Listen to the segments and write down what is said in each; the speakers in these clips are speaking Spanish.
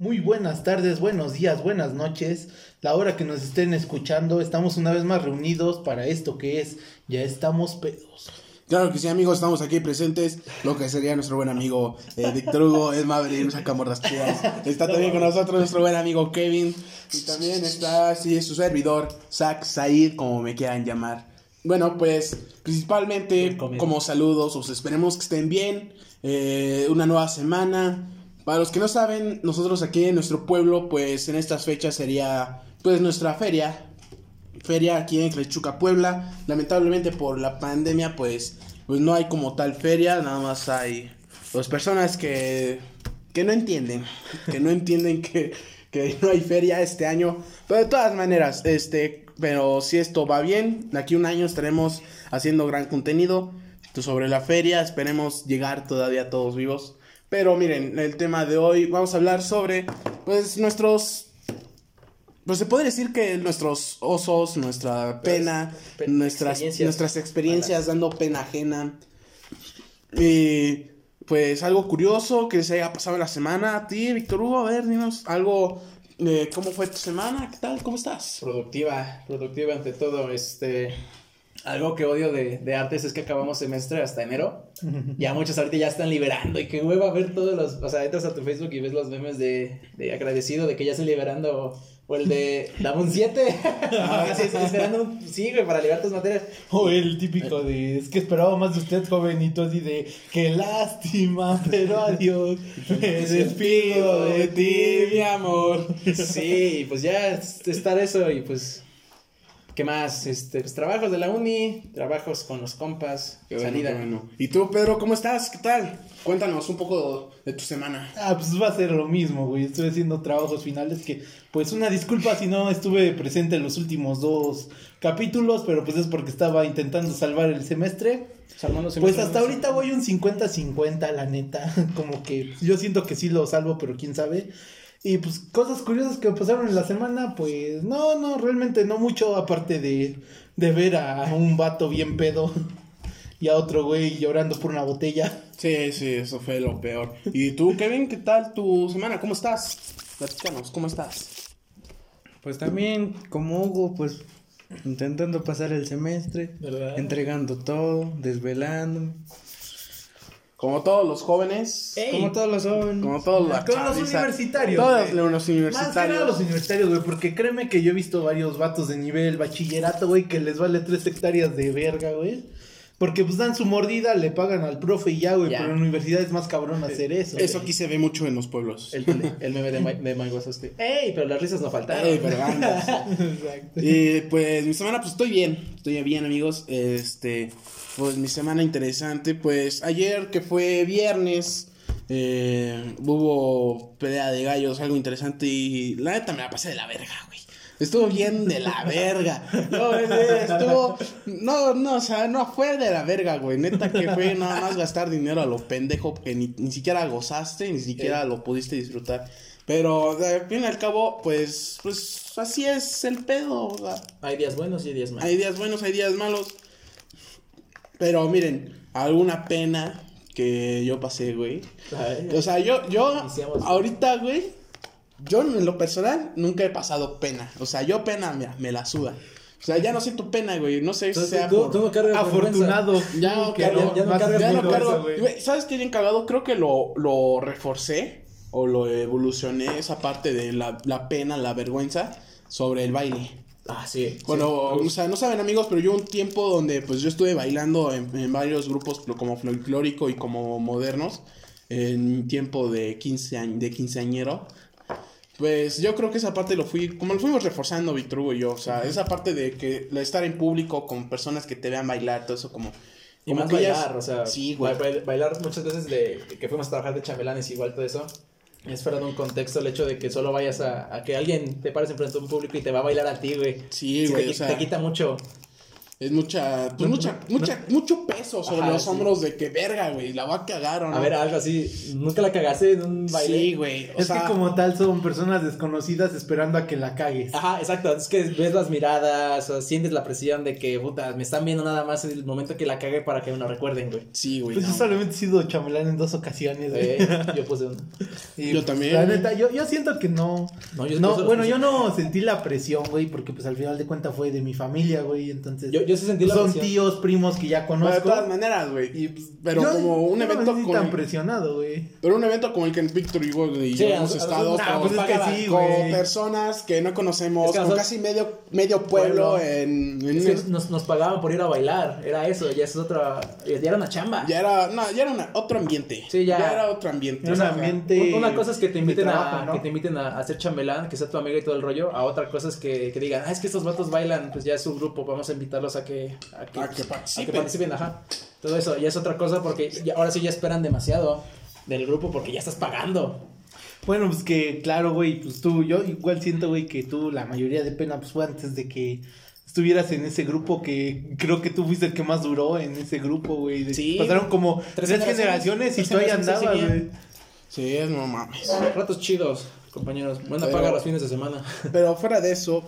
Muy buenas tardes, buenos días, buenas noches. La hora que nos estén escuchando, estamos una vez más reunidos para esto que es Ya estamos pedos. Claro que sí, amigos, estamos aquí presentes. Lo que sería nuestro buen amigo eh, Víctor Hugo, es Maverick, nos sacamos las chidas. Está también con nosotros nuestro buen amigo Kevin. Y también está, sí, su servidor, Zach Said, como me quieran llamar. Bueno, pues principalmente como saludos, os esperemos que estén bien. Eh, una nueva semana. Para los que no saben, nosotros aquí en nuestro pueblo, pues en estas fechas sería pues nuestra feria. Feria aquí en Clechuca, Puebla. Lamentablemente por la pandemia, pues, pues no hay como tal feria, nada más hay pues personas que, que no entienden, que no entienden que, que no hay feria este año. Pero de todas maneras, este, pero si esto va bien, de aquí a un año estaremos haciendo gran contenido sobre la feria. Esperemos llegar todavía todos vivos. Pero miren, el tema de hoy vamos a hablar sobre pues nuestros pues se puede decir que nuestros osos, nuestra pena, nuestras experiencias, nuestras experiencias dando pena ajena. Y pues algo curioso que se haya pasado la semana a ti, Víctor Hugo, a ver, dinos algo eh, ¿cómo fue tu semana? ¿Qué tal? ¿Cómo estás? Productiva, productiva ante todo, este algo que odio de, de, artes es que acabamos semestre hasta enero. Ya muchos ahorita ya están liberando y que hueva ver todos los. O sea, entras a tu Facebook y ves los memes de, de agradecido de que ya están liberando. O el de dame un 7. Así esperando un. Sí, güey, para liberar tus materias. O el típico de. Es que esperaba más de usted, jovenito. Así de. Qué lástima, pero adiós. Me despido de ti, mi amor. Sí, pues ya estar eso y pues ¿Qué más? Este, pues, trabajos de la uni, trabajos con los compas, salida. ¿Y tú, Pedro, cómo estás? ¿Qué tal? Cuéntanos un poco de tu semana. Ah, pues va a ser lo mismo, güey. Estuve haciendo trabajos finales que, pues una disculpa si no estuve presente en los últimos dos capítulos, pero pues es porque estaba intentando salvar el semestre. Pues hasta ahorita voy un 50-50, la neta. Como que yo siento que sí lo salvo, pero quién sabe. Y pues cosas curiosas que pasaron en la semana, pues no, no, realmente no mucho, aparte de, de ver a un vato bien pedo y a otro güey llorando por una botella. Sí, sí, eso fue lo peor. ¿Y tú, Kevin, qué tal tu semana? ¿Cómo estás? Platícanos, ¿cómo estás? Pues también, como Hugo, pues intentando pasar el semestre, entregando todo, desvelando. Como todos los jóvenes. como todos los jóvenes. Como todos los, los universitarios. Todos los universitarios. Más que los universitarios, güey. Porque créeme que yo he visto varios vatos de nivel bachillerato, güey, que les vale tres hectáreas de verga, güey. Porque pues dan su mordida, le pagan al profe y ya, güey. Pero en la universidad es más cabrón hacer eso. Eso aquí se ve mucho en los pueblos. El, el meme de, de Mike este. ¡Ey! Pero las risas no faltaron. ¡Ey! Pero Exacto. Y pues mi semana, pues estoy bien. Estoy bien, amigos. Este pues mi semana interesante, pues ayer que fue viernes, eh, hubo pelea de gallos, algo interesante y la neta me la pasé de la verga, güey. Estuvo bien de la verga. No, estuvo. No, no, o sea, no fue de la verga, güey. Neta que fue nada más gastar dinero a lo pendejo que ni, ni siquiera gozaste, ni siquiera lo pudiste disfrutar. Pero de fin y al cabo, pues, pues así es el pedo. Hay días buenos y días malos. Hay días buenos, hay días malos. Pero miren, alguna pena que yo pasé, güey. O sea, yo, yo, ahorita, güey, yo en lo personal nunca he pasado pena. O sea, yo pena, mira, me la suda. O sea, ya no siento pena, güey. No sé si sea por... afortunado. Ya no, ya, no, ya, no, cargo. ¿Sabes qué bien cagado? Creo que lo, lo reforcé o lo evolucioné esa parte de la, la pena, la vergüenza sobre el baile. Ah, sí. Bueno, o sea, no saben amigos, pero yo un tiempo donde pues yo estuve bailando en, varios grupos como folclórico y como modernos, en tiempo de 15 años, de quinceañero. Pues yo creo que esa parte lo fui, como lo fuimos reforzando Víctor Hugo y yo, o sea, esa parte de que estar en público con personas que te vean bailar, todo eso como... Y más bailar, o sea, sí, bailar muchas veces de que fuimos a trabajar de chambelanes igual todo eso es fuera de un contexto el hecho de que solo vayas a, a que alguien te pares enfrente de un público y te va a bailar a ti, güey. Sí, güey. te, quita mucho. Es mucha, pues mucha, mucha, mucho peso sobre Ajá, los sí. hombros de que verga, güey, la voy a cagar o no. A ver, algo así. ¿Nunca la cagaste en un baile? sí, güey. O es sea, que como tal son personas desconocidas esperando a que la cagues. Ajá, exacto. Es que ves las miradas, o sientes la presión de que, puta, me están viendo nada más en el momento que la cague para que me lo recuerden, güey. Sí, güey. Pues no. yo solamente he sido chambelán en dos ocasiones, güey. Eh, yo puse un... Y, Yo pues, también. La neta, yo, yo siento que no. No, yo- no, bueno, yo no sentí la presión, güey, porque pues al final de cuentas fue de mi familia, güey. Entonces, Yo, yo sí sentí la son presión. tíos, primos que ya Pero de conozco. todas maneras, güey. y, pues, Pero yo- como un no evento me con- tan presionado, güey. Pero un evento como el que Víctor y yo y Sí, yo a hemos estado Ah, con, pues es que pagaba. sí, con güey. personas que no conocemos, Es que con casi medio, medio pueblo, Pueblo. en, en Es un- que nos, nos pagaban por ir a bailar, era eso, ya es otra, ya era una chamba. Ya era, no, ya era una- otro ambiente. Sí, ya. era otro ambiente. Era un ambiente. Un- Una cosa es que te inviten, trabajo, a, ¿no? que te inviten a, ser chambelán, que sea tu amiga y todo el rollo. A otra cosa es que, que digan, ah, es que estos vatos bailan, pues ya es su grupo, vamos a invitarlos a que, a que, A que a participen. participen, ajá. Todo eso, ya es otra cosa porque ya- ahora sí ya esperan demasiado del grupo porque ya estás pagando. Bueno, pues que, claro, güey, pues tú, yo igual siento, güey, que tú, la mayoría de pena, pues fue antes de que estuvieras en ese grupo que creo que tú fuiste el que más duró en ese grupo, güey. Sí. Pasaron como Tres tres, generaciones, generaciones, y tú ahí andabas, güey. Sí, es no mames. Ratos chidos, compañeros. Buena Pero- paga los fines de semana. Pero fuera de eso,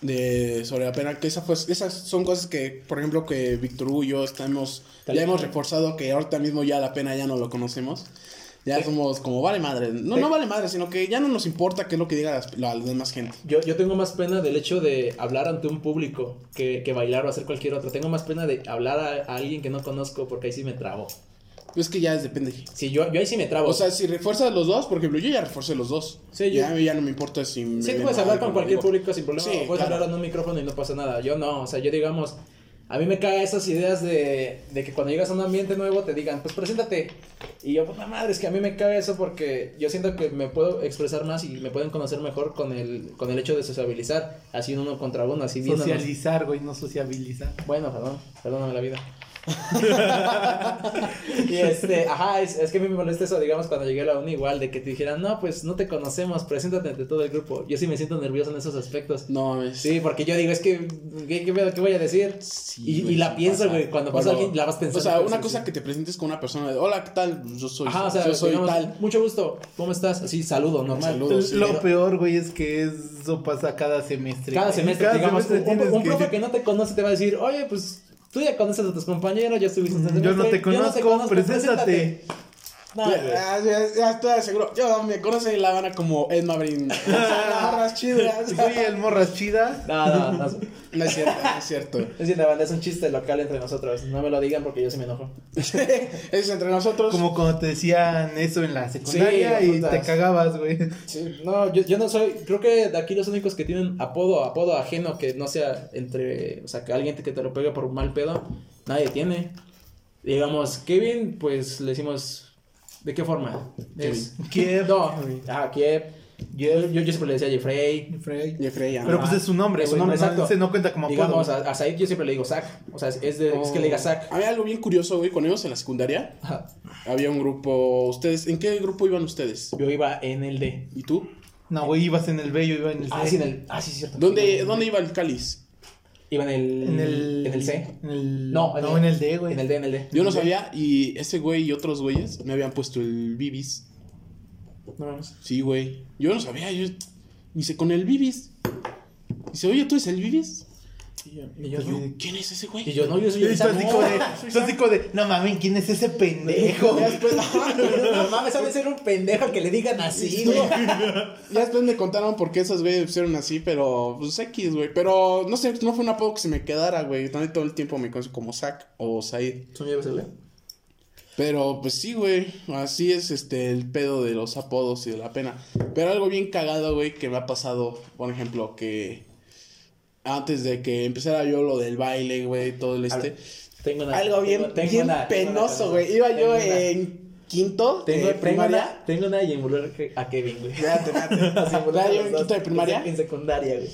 de sobre la pena, que esa fue, esas son cosas que, por ejemplo, que Víctor Hugo y yo estamos, ya hemos reforzado que ahorita mismo ya la pena ya no lo conocemos. Ya somos como vale madre. No, no vale madre, sino que ya no nos importa qué es lo que diga las- la, demás gente. Yo, yo tengo más pena del hecho de hablar ante un público que, que bailar o hacer cualquier otro. Tengo más pena de hablar a, a alguien que no conozco porque ahí sí me trabo. Es que ya es depende. Sí, yo, yo ahí sí me trabo. O sea, si refuerzas los dos, por ejemplo, yo ya refuercé los dos. Sí, yo- ya, ya no me importa si me Sí, puedes hablar con cualquier digo. público sin problema. Sí, o puedes claro. hablar en un micrófono y no pasa nada. Yo no, o sea, yo digamos, a mí me cae esas ideas de, de que cuando llegas a un ambiente nuevo te digan, pues preséntate. Y yo, puta madre, es que a mí me cae eso porque yo siento que me puedo expresar más y me pueden conocer mejor con el, con el hecho de sociabilizar, así uno contra uno, así viéndonos. Socializar, güey, no sociabilizar. Bueno, perdón, perdóname la vida. y este, ajá, es, es que a mí me molesta eso, digamos, cuando llegué a la uni igual, de que te dijeran, no, pues no te conocemos, preséntate ante todo el grupo. Yo sí me siento nervioso en esos aspectos. No mames. Sí, porque yo digo, es que, ¿qué, qué, voy a decir? Sí, y, güey, y la pienso, güey, cuando pasa alguien, la vas pensando. O sea, una cosa sí. que te presentes con una persona de, hola, ¿qué tal? Yo soy, Ajá, o sea, yo soy digamos, tal. mucho gusto, ¿cómo estás? Así, saludo, normal. Saludo. sí. Lo peor, güey, es que eso pasa cada semestre. Cada semestre, Cada digamos, semestre un, un que profe que no te conoce te va a decir, oye, pues tú ya conoces a tus compañeros, ya estuviste en este Yo no semestre, te conozco, preséntate. No. Ya, ya, ya estoy seguro. Yo me conocen en La Habana como Ed Maverick. Las chidas. Soy el morras chida. No, no, no. No es cierto, no es cierto. Es decir, la banda es un chiste local entre nosotros. No me lo digan porque yo sí me enojo. es entre nosotros. Como cuando te decían eso en la secundaria Sí, y putas. te cagabas, güey. Sí, no, yo, yo no soy. Creo que de aquí los únicos que tienen apodo, apodo ajeno que no sea entre. O sea, que alguien que te lo pegue por un mal pedo, nadie tiene. Digamos, Kevin, pues le decimos. ¿De qué forma? Es- Kiev. No, ah, Kiev. Yo, yo, yo siempre le decía Jeffrey. Frey. Jeffrey, ah, Pero pues es su nombre, Es su güey. nombre, no, no, exacto. ese no cuenta como apodo. Digamos, a, a Said yo siempre le digo Zack. O sea, es, de, es que le diga Zack. Había algo bien curioso, güey, cuando íbamos en la secundaria. Ajá. Había un grupo. ¿Ustedes? ¿En qué grupo iban ustedes? Yo iba en el D. ¿Y tú? No, güey, ibas en el B, yo iba en el C. Ah, sí, en el. Ah, sí, cierto. ¿Dónde, ¿dónde iba el cáliz? Iba en el. En el... En el C. En el... No, No, en el D, güey. En el D, en el D. Yo no sabía y ese güey y otros güeyes me habían puesto el Bibis. No mames. Sí, güey. Yo no sabía. Yo... Dice, con el Bibis. Dice, oye, ¿tú eres el Bibis? Y yo, y yo, no. güey, ¿Quién es ese güey? Y yo, no, yo soy el como de, de, no mames, ¿quién es ese pendejo? Ya después, No mames, sabe ser un pendejo que le digan así, güey. ya después me contaron por qué esos güeyes pusieron así, pero pues X, güey. Pero no sé, no fue un apodo que se me quedara, güey. También todo el tiempo me conozco como Zack o Said. ¿Tú me llevas el Pero pues sí, güey. Así es este el pedo de los apodos y de la pena. Pero algo bien cagado, güey, que me ha pasado, por ejemplo, que antes de que empezara yo lo del baile, güey, todo el este. Tengo una. algo bien, tengo- tengo bien una- tengo penoso, güey. Iba Tengo yo una. en quinto Tengo, de tengo primaria. una, tengo una y involucrar a Kevin, güey. Espérate, espérate. Ya yo en quinto de primaria. En secundaria, güey.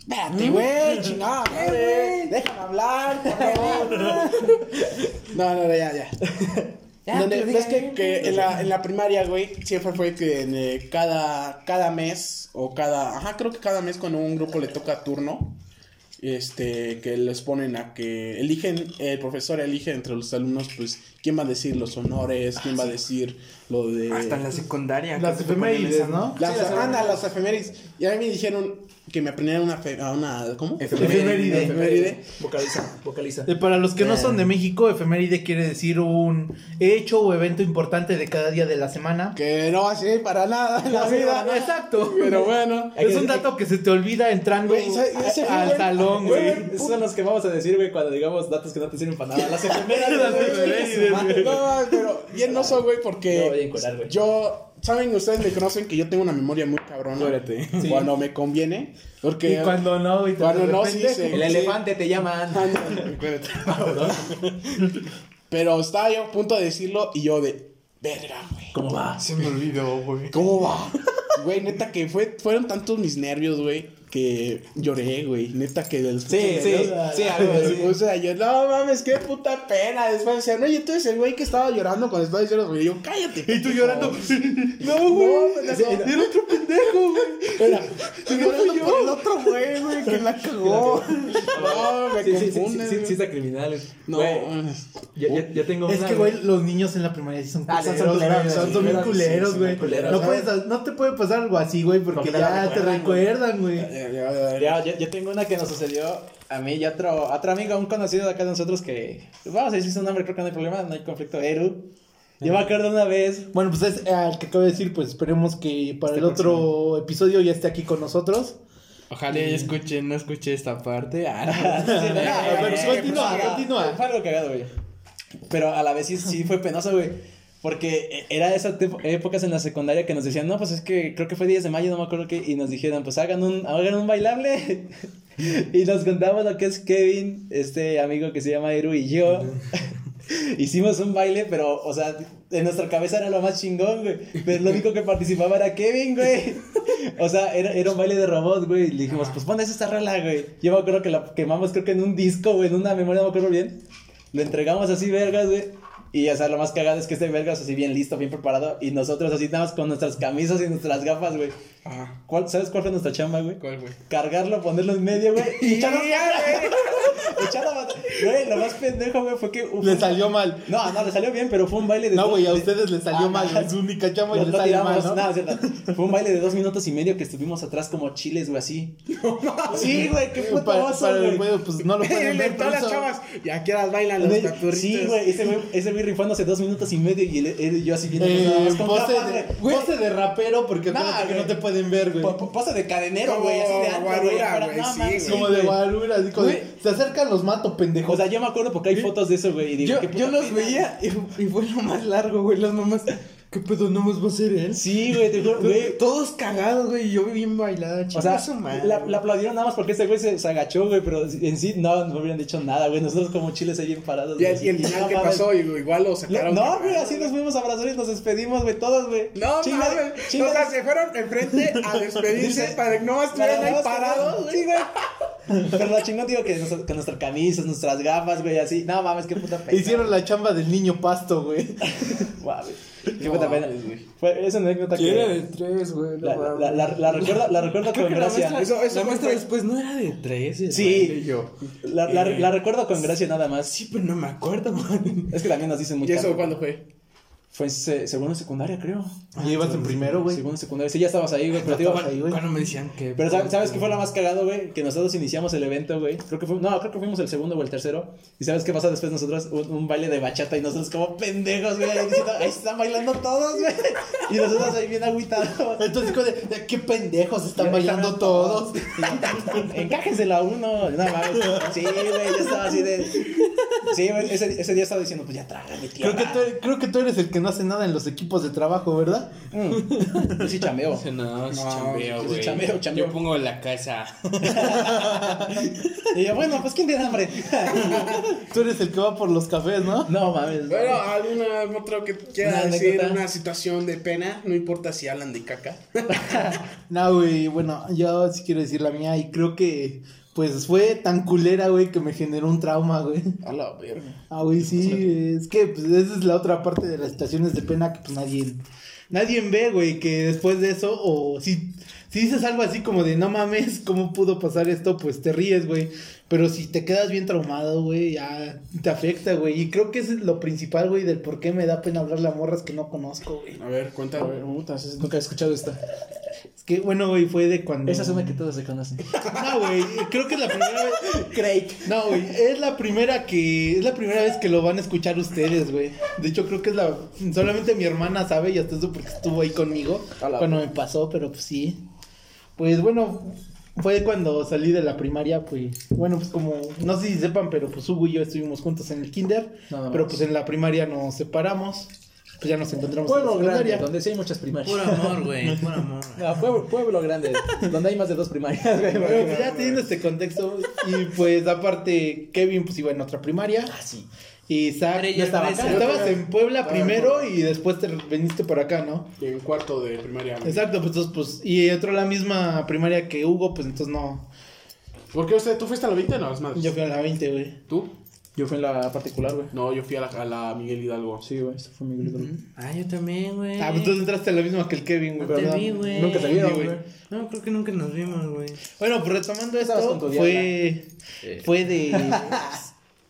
Espérate, güey, chingada, madre. Déjame hablar, por favor. No, no, no, ya, ya. Donde, ves que, que en, la, en la primaria, güey, siempre fue que en, eh, cada, cada mes o cada, ajá, creo que cada mes cuando un grupo le toca turno, este, que les ponen a que eligen, el profesor elige entre los alumnos, pues, quién va a decir los honores, quién va a decir lo de... Hasta en la secundaria. Las efemérides, ¿no? Las, Sí, las anda, las efemérides. Y a mí me dijeron que me aprendiera una, fe- a una ¿cómo? Efeméride. Efeméride. Vocaliza, vocaliza. Eh, Para los que no son de México, efeméride quiere decir un hecho o evento importante de cada día de la semana. Que no va a servir para nada en la vida. Exacto. Pero bueno. Es un dato que se te olvida entrando al güey. salón, güey. Esos son los que vamos a decir, güey, cuando digamos datos que no te sirven para nada. Las efemérides. No, pero bien no soy, güey, porque No, voy a encuerar, güey. yo, saben, ustedes me conocen que yo tengo una memoria muy cabrona. Espérate. Cuando me conviene. Porque Y cuando no, te Cuando no, sí, sí. El elefante te llaman. Pero estaba yo a punto de decirlo y yo de, verga, güey. ¿Cómo va? Se me olvidó, güey. ¿Cómo va? Güey, neta que fue, fueron tantos mis nervios, güey, que lloré, güey. Neta que del Sí, sí, sí, algo así. O sea, yo, no mames, qué puta pena. Después decían, oye, tú eres el güey que estaba llorando cuando estaba diciendo, güey. Y yo, cállate. Y tú llorando. No, güey. No, no, Era otro pendejo, güey. Estoy llorando por el otro güey, güey, que la cagó. No, me Sí, sí, sí, sí, sí, está criminal. No, yo tengo Es que, güey, los niños en la primaria sí son Ah, son culeros, Son, bien culeros, güey. son culeros, No, ¿no? puedes, no te puede pasar algo así, güey, porque ya te recuerdan, güey. Ya, ya, ya, ya. Ya, yo, yo tengo una que nos sucedió a mí y a otro, amigo, un conocido de acá de nosotros que, vamos a decir su nombre, creo que no hay problema, no hay conflicto, Eru. Yo me acuerdo una vez, Bueno, pues es al que acabo de decir, pues esperemos que para Este el otro episodio ya esté aquí con nosotros. Ojalá ya escuche, no escuche esta parte. Ah, pero eh, continúa, continúa. Fue algo cagado, güey. Pero a la vez sí, sí fue penoso, güey. Porque era de esas épocas en la secundaria que nos decían, no, pues es que creo que fue 10 de mayo, no me acuerdo qué, y nos dijeron, pues hagan un, hagan un bailable. y nos contamos lo que es Kevin, este amigo que se llama Eru y yo. Hicimos un baile, pero, o sea, en nuestra cabeza era lo más chingón, güey. Pero lo único que participaba era Kevin, güey. O sea, era, era un baile de robot, güey. Y le dijimos, pues pones esta rola, güey. Yo me acuerdo que la quemamos, creo que en un disco, güey, en una memoria, no me acuerdo bien. Lo entregamos así, vergas, güey. Y, o sea, lo más cagado es que este vergas así bien listo, bien preparado. Y nosotros así nada más con nuestras camisas y nuestras gafas, güey. Ajá. ¿Cuál, ¿Sabes cuál fue nuestra chamba, güey? ¿Cuál, güey? Cargarlo, ponerlo en medio, güey. Y echarlo a. Güey, lo más pendejo, güey, fue que. Le salió mal. No, no, le salió bien, pero fue un baile de. No, güey, a de- ustedes les salió Ah, mal. Es su única chamba y les salió mal, ¿no? cierto. Fue un baile de dos minutos y medio que estuvimos atrás como chiles, güey, así. Sí, güey, qué puto Para, oso, para el güey. juego, pues no lo pueden ver. todas pero las chavas. Y aquí las bailan los capturritos. Sí, güey, ese güey, ese güey rifándose dos minutos y medio y él, él y yo así viendo Eh, nada pose, de, güey. pose de rapero, porque Nah, acuérdate que güey. no te pueden ver, güey. Pose de cadenero, güey, así de antro, güey. guarura, afuera. güey, No, sí. Como de guarura, así como de, Güey. se acercan los mato, pendejo. O sea, yo me acuerdo porque hay fotos de eso, güey. Y digo, Yo, yo los pena. veía y, y fue lo más largo, güey. Las mamás, ¿qué pedo no más va a ser él? Sí, güey, te juro, güey. Todos cagados, güey. Y yo bien bailada, O sea, la, güey. la aplaudieron nada más porque ese güey se, se agachó, güey, pero en sí no, no hubieran dicho nada, güey. Nosotros como chiles ahí bien parados. Y, güey. y el final que pasó, igual lo sacaron. No, güey, así nos fuimos a abrazar y nos despedimos, güey, todos, güey. No, Chinga- mames. chinga- O sea, se fueron enfrente a despedirse para que no estuvieran ahí parados. que- Sí, güey. Pero la chingón, digo, que nos- con nuestras camisas, nuestras gafas, güey, así. No mames, qué puta pena. Hicieron la chamba del niño pasto, güey. Guau, güey. Qué puta pena. Fue esa anécdota Que era que. de tres, güey. no La, mames. la, la, la recuerdo, la recuerdo Creo con que la gracia. maestra, Eso- eso la fue- maestra después no era de tres. Sí. yo. La, Eh, la recuerdo con gracia nada más. Sí, pero no me acuerdo, man. Es que también nos dicen muy ¿Y eso cuándo fue? Fue en se- segundo secundaria, creo. Ya ibas en primero, güey. Segundo secundaria. Sí, ya estabas ahí, güey. Pero, te digo, estabas ahí, güey. Cuando me decían que. pero ¿sabes, ¿sabes qué fue lo más cagado, güey? Que nosotros iniciamos el evento, güey. Creo que fue, no, creo que fuimos el segundo o el tercero. ¿Y sabes qué pasó después nosotros? Un, un baile de bachata y nosotros como pendejos, güey. Ahí, diciendo, ahí están bailando todos, güey. Y nosotros ahí bien agüitados. Entonces, como de, de, qué pendejos están Ya bailando están todos. Encájensela a uno. No mames. Sí, güey, yo estaba así de. Sí, güey, ese, ese día estaba diciendo, pues ya trágame, tío. Creo que, tú, creo que tú eres el que no hace nada en los equipos de trabajo, ¿verdad? Mm, Yo sí chambeo. No, sí No, chambeo, yo sí güey. chambeo, chambeo. Yo pongo la casa. Y yo, bueno, pues ¿quién tiene hambre? Tú eres el que va por los cafés, ¿no? No mames. Bueno, ¿alguna otro que quiera decir? anécdota. Una situación de pena, no importa si hablan de caca. No, güey, bueno, yo sí quiero decir la mía y creo que, pues, fue tan culera, güey, que me generó un trauma, güey. A la verga. Ah, güey, sí, es que, pues, esa es la otra parte de las situaciones de pena que, pues, nadie, nadie ve, güey, que después de eso, o si, si dices algo así como de no mames, ¿cómo pudo pasar esto? Pues te ríes, güey. Pero si te quedas bien traumado, güey, ya te afecta, güey. Y creo que es lo principal, güey, del por qué me da pena hablarle a morras que no conozco, güey. A ver, cuéntame. A ver, nunca he escuchado esta. Es que, bueno, güey, fue de cuando. Esa es una que todos se conocen. No, güey, creo que es la primera vez. Craig. No, güey, es la primera que. Es la primera vez que lo van a escuchar ustedes, güey. De hecho, creo que es la. Solamente mi hermana sabe y hasta eso porque estuvo ahí conmigo Hola, cuando me pasó, pero pues sí. Pues bueno, fue cuando salí de la primaria, pues. Bueno, pues como. No sé si sepan, pero pues Hugo y yo estuvimos juntos en el kinder. Pero pues en la primaria nos separamos. Pues ya nos encontramos Pueblo en la grande, secundaria. donde sí hay muchas primarias. Puro amor, güey, puro amor. Ah, pueblo, pueblo grande, donde hay más de dos primarias, güey. Bueno, pues ya teniendo este contexto, y pues aparte, Kevin pues iba en otra primaria. Ah, sí. Y Isaac, Pero ya yo estaba acá. estabas en Puebla primero y después te viniste por acá, ¿no? En cuarto de primaria. Exacto, pues entonces, pues, y entró la misma primaria que Hugo, pues entonces no. ¿Por qué usted? ¿Tú fuiste a la 20 o no? las madres? Yo fui a la 20, güey. ¿Tú? Yo fui en la particular, güey. No, yo fui a la, a la Miguel Hidalgo. Sí, güey, este fue mi grupo. Ah, yo también, güey. Ah, pues entonces entraste a la misma que el Kevin, güey. No te ¿verdad? vi, güey. Nunca vieron, Sí, güey. No, creo que nunca nos vimos, güey. Bueno, pues retomando esto, fue, Eh. fue de.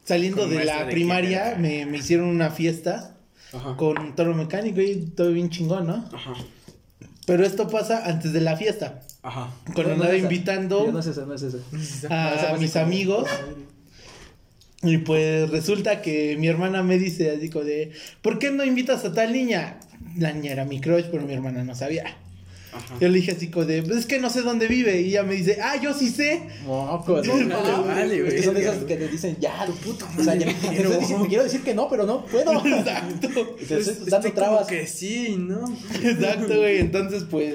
Saliendo de la de primaria, me, me hicieron una fiesta Ajá. con toro mecánico y todo bien chingón, ¿no? Ajá. Pero esto pasa antes de la fiesta. Ajá. Cuando no andaba es invitando No es esa, no es esa. a mis amigos. Y pues resulta que mi hermana me dice así como de, ¿por qué no invitas a tal niña? La niña era mi crush, pero mi hermana no sabía. Ajá. Yo le dije así como de, pues es que no sé dónde vive. Y ella me dice, ah, yo sí sé. Mocos, No, güey. no, vale, Es güey. que son esas que te dicen, ya, tu puta O sea, ya, te estoy diciendo- quiero decir que no, pero no puedo. Exacto. Te estoy dando trabas. que sí, ¿no? Exacto, güey. Entonces, pues,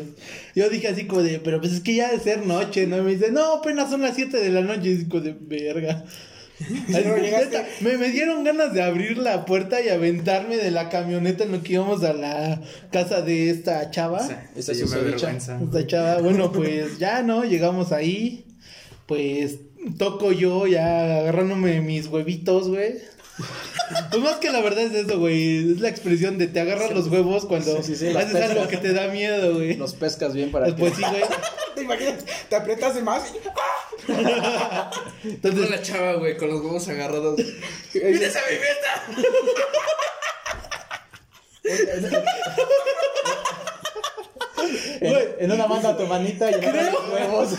yo dije así como de, pero pues es que ya de ser noche, ¿no? Y me dice, no, apenas son las 7 de la noche. Y digo de, verga. Neta, me, me dieron ganas de abrir la puerta y aventarme de la camioneta en lo que íbamos a la casa de esta chava. Esa sí, es me su avergüenza. Esta chava, bueno, pues ya, ¿no? Llegamos ahí. Pues toco yo ya agarrándome mis huevitos, güey. Pues más que la verdad es eso, güey. Es la expresión de te agarras los huevos cuando Sí, sí, sí, las haces algo que te da miedo, güey. Los pescas bien para Pues, que... pues sí, güey. ¿Te imaginas? Te apretas de más. Entonces, Con la chava, güey, con los huevos agarrados. ¡Mira esa mi fiesta! En, una manda tu manita y en los huevos.